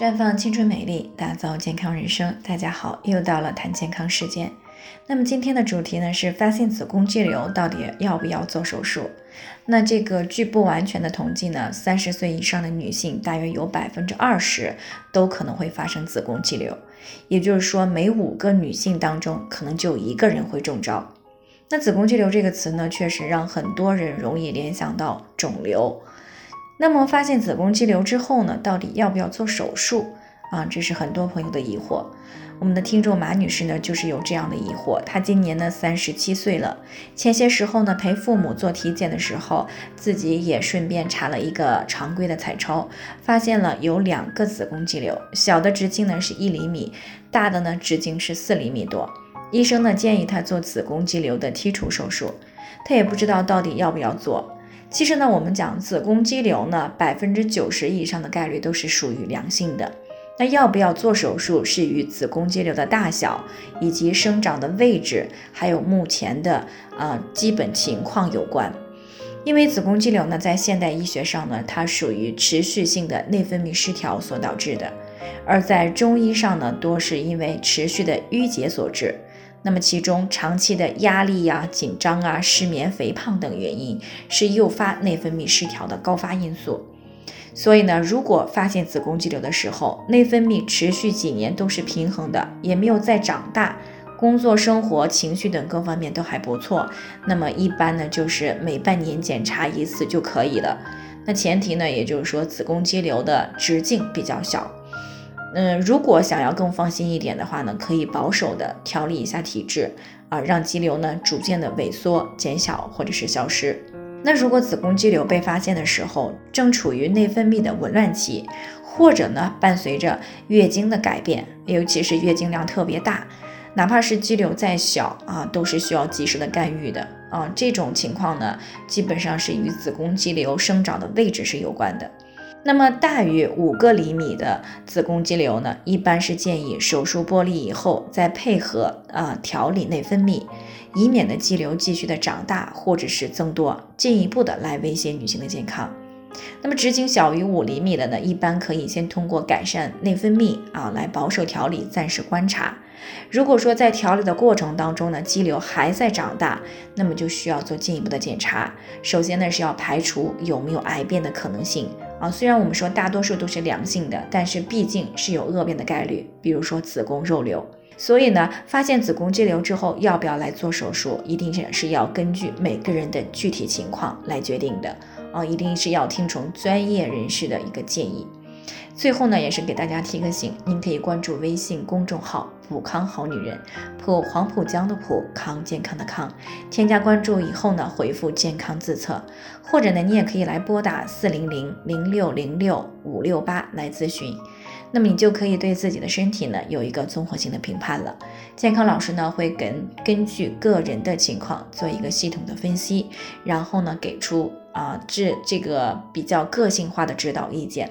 绽放青春美丽，打造健康人生。大家好，又到了谈健康时间。那么今天的主题呢是发现子宫肌瘤到底要不要做手术？那这个据不完全的统计呢，三十岁以上的女性大约有百分之二十都可能会发生子宫肌瘤，也就是说每五个女性当中可能就一个人会中招。那子宫肌瘤这个词呢，确实让很多人容易联想到肿瘤。那么发现子宫肌瘤之后呢，到底要不要做手术啊？这是很多朋友的疑惑。我们的听众马女士呢，就是有这样的疑惑。她今年呢三十七岁了，前些时候呢陪父母做体检的时候，自己也顺便查了一个常规的彩超，发现了有两个子宫肌瘤，小的直径呢是一厘米，大的呢直径是四厘米多。医生呢建议她做子宫肌瘤的剔除手术，她也不知道到底要不要做。其实呢，我们讲子宫肌瘤呢，百分之九十以上的概率都是属于良性的。那要不要做手术，是与子宫肌瘤的大小以及生长的位置，还有目前的啊基本情况有关。因为子宫肌瘤呢，在现代医学上呢，它属于持续性的内分泌失调所导致的，而在中医上呢，多是因为持续的淤结所致。那么其中长期的压力呀、紧张啊、失眠、肥胖等原因是诱发内分泌失调的高发因素。所以呢，如果发现子宫肌瘤的时候，内分泌持续几年都是平衡的，也没有再长大，工作、生活、情绪等各方面都还不错，那么一般呢就是每半年检查一次就可以了。那前提呢，也就是说子宫肌瘤的直径比较小。嗯，如果想要更放心一点的话呢，可以保守的调理一下体质啊，让肌瘤呢逐渐的萎缩、减小或者是消失。那如果子宫肌瘤被发现的时候，正处于内分泌的紊乱期，或者呢伴随着月经的改变，尤其是月经量特别大，哪怕是肌瘤再小啊，都是需要及时的干预的啊。这种情况呢，基本上是与子宫肌瘤生长的位置是有关的。那么大于五个厘米的子宫肌瘤呢，一般是建议手术剥离以后，再配合啊调理内分泌，以免的肌瘤继续的长大或者是增多，进一步的来威胁女性的健康。那么直径小于五厘米的呢，一般可以先通过改善内分泌啊来保守调理，暂时观察。如果说在调理的过程当中呢，肌瘤还在长大，那么就需要做进一步的检查。首先呢是要排除有没有癌变的可能性啊。虽然我们说大多数都是良性的，但是毕竟是有恶变的概率，比如说子宫肉瘤。所以呢，发现子宫肌瘤之后要不要来做手术，一定是是要根据每个人的具体情况来决定的啊，一定是要听从专业人士的一个建议。最后呢，也是给大家提个醒，您可以关注微信公众号“普康好女人”，普黄浦江的普康健康的康，添加关注以后呢，回复健康自测，或者呢，你也可以来拨打四零零零六零六五六八来咨询，那么你就可以对自己的身体呢有一个综合性的评判了。健康老师呢会根根据个人的情况做一个系统的分析，然后呢给出啊这这个比较个性化的指导意见。